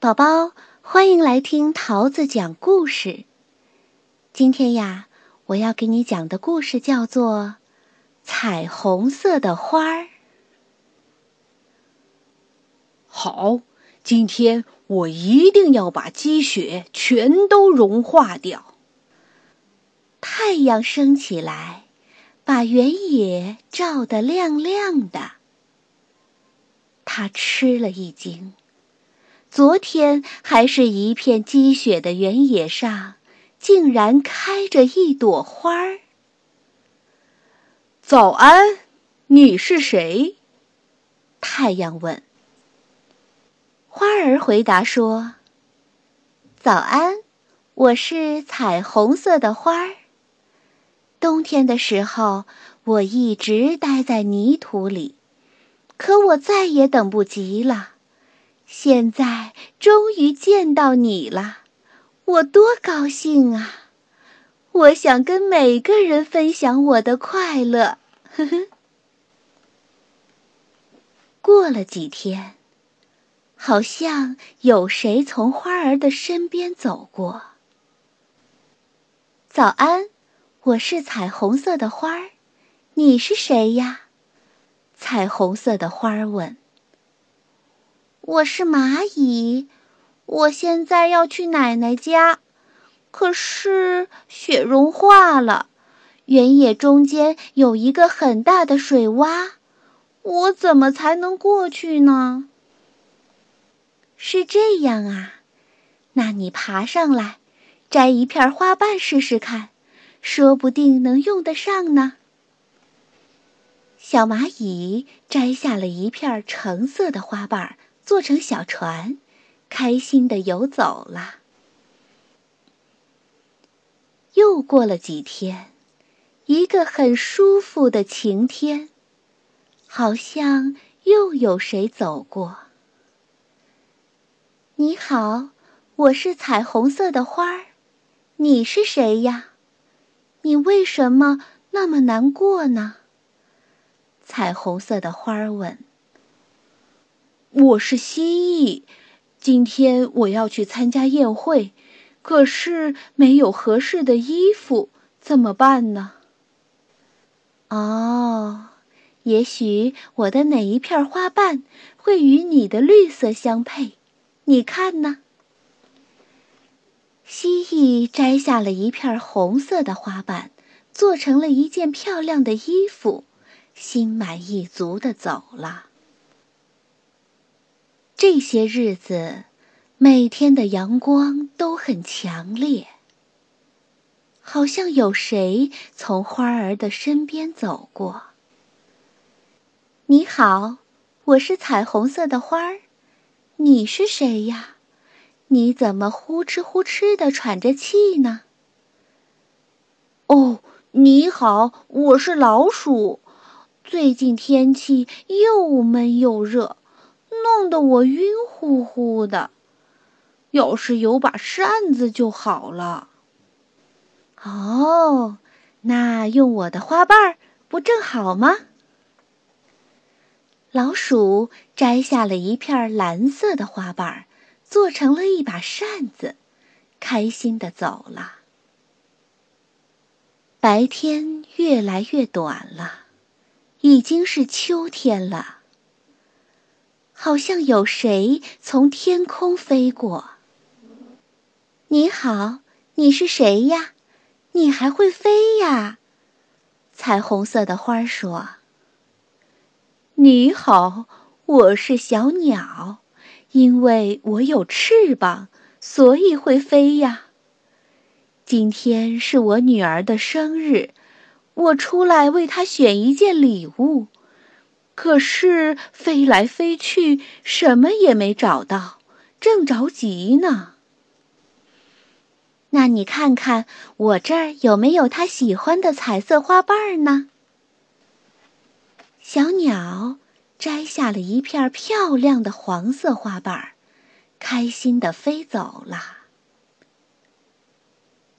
宝宝，欢迎来听桃子讲故事。今天呀，我要给你讲的故事叫做《彩虹色的花儿》。好，今天我一定要把积雪全都融化掉。太阳升起来，把原野照得亮亮的。他吃了一惊。昨天还是一片积雪的原野上，竟然开着一朵花儿。早安，你是谁？太阳问。花儿回答说：“早安，我是彩虹色的花儿。冬天的时候，我一直待在泥土里，可我再也等不及了。”现在终于见到你了，我多高兴啊！我想跟每个人分享我的快乐。呵呵。过了几天，好像有谁从花儿的身边走过。早安，我是彩虹色的花儿，你是谁呀？彩虹色的花儿问。我是蚂蚁，我现在要去奶奶家，可是雪融化了，原野中间有一个很大的水洼，我怎么才能过去呢？是这样啊，那你爬上来，摘一片花瓣试试看，说不定能用得上呢。小蚂蚁摘下了一片橙色的花瓣。坐成小船，开心的游走了。又过了几天，一个很舒服的晴天，好像又有谁走过。你好，我是彩虹色的花儿，你是谁呀？你为什么那么难过呢？彩虹色的花儿问。我是蜥蜴，今天我要去参加宴会，可是没有合适的衣服，怎么办呢？哦，也许我的哪一片花瓣会与你的绿色相配，你看呢？蜥蜴摘下了一片红色的花瓣，做成了一件漂亮的衣服，心满意足的走了。这些日子，每天的阳光都很强烈。好像有谁从花儿的身边走过。你好，我是彩虹色的花儿，你是谁呀？你怎么呼哧呼哧的喘着气呢？哦，你好，我是老鼠。最近天气又闷又热。弄得我晕乎乎的，要是有把扇子就好了。哦，那用我的花瓣不正好吗？老鼠摘下了一片蓝色的花瓣，做成了一把扇子，开心的走了。白天越来越短了，已经是秋天了。好像有谁从天空飞过。你好，你是谁呀？你还会飞呀？彩虹色的花说：“你好，我是小鸟，因为我有翅膀，所以会飞呀。今天是我女儿的生日，我出来为她选一件礼物。”可是飞来飞去，什么也没找到，正着急呢。那你看看我这儿有没有他喜欢的彩色花瓣呢？小鸟摘下了一片漂亮的黄色花瓣，开心的飞走了。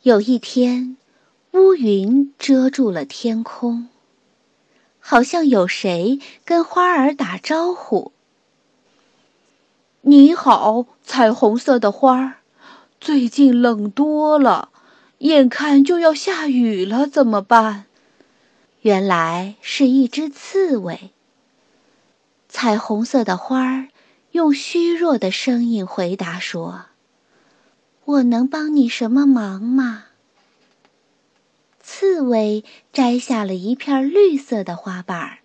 有一天，乌云遮住了天空。好像有谁跟花儿打招呼。你好，彩虹色的花儿。最近冷多了，眼看就要下雨了，怎么办？”原来是一只刺猬。彩虹色的花儿用虚弱的声音回答说：“我能帮你什么忙吗？”刺猬摘下了一片绿色的花瓣，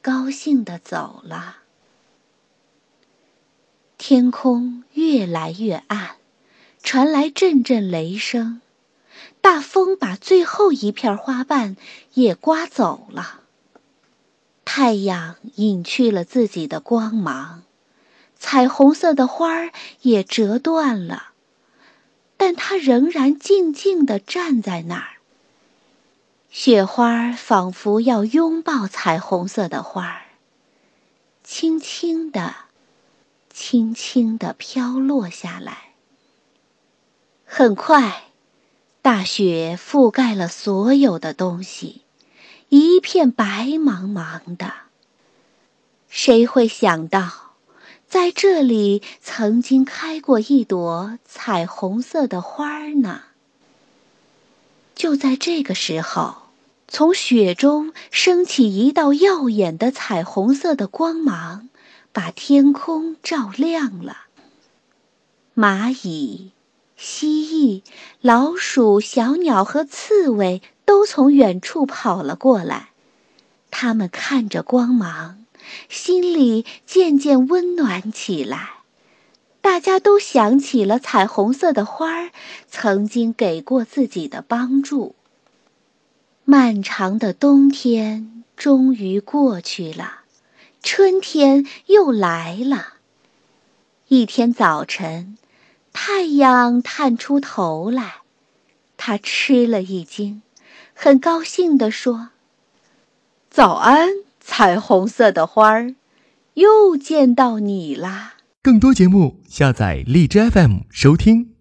高兴地走了。天空越来越暗，传来阵阵雷声，大风把最后一片花瓣也刮走了。太阳隐去了自己的光芒，彩虹色的花儿也折断了，但它仍然静静地站在那儿。雪花仿佛要拥抱彩虹色的花儿，轻轻地、轻轻地飘落下来。很快，大雪覆盖了所有的东西，一片白茫茫的。谁会想到，在这里曾经开过一朵彩虹色的花儿呢？就在这个时候，从雪中升起一道耀眼的彩虹色的光芒，把天空照亮了。蚂蚁、蜥蜴、老鼠、小鸟和刺猬都从远处跑了过来，它们看着光芒，心里渐渐温暖起来。大家都想起了彩虹色的花儿曾经给过自己的帮助。漫长的冬天终于过去了，春天又来了。一天早晨，太阳探出头来，他吃了一惊，很高兴地说：“早安，彩虹色的花儿，又见到你啦！”更多节目，下载荔枝 FM 收听。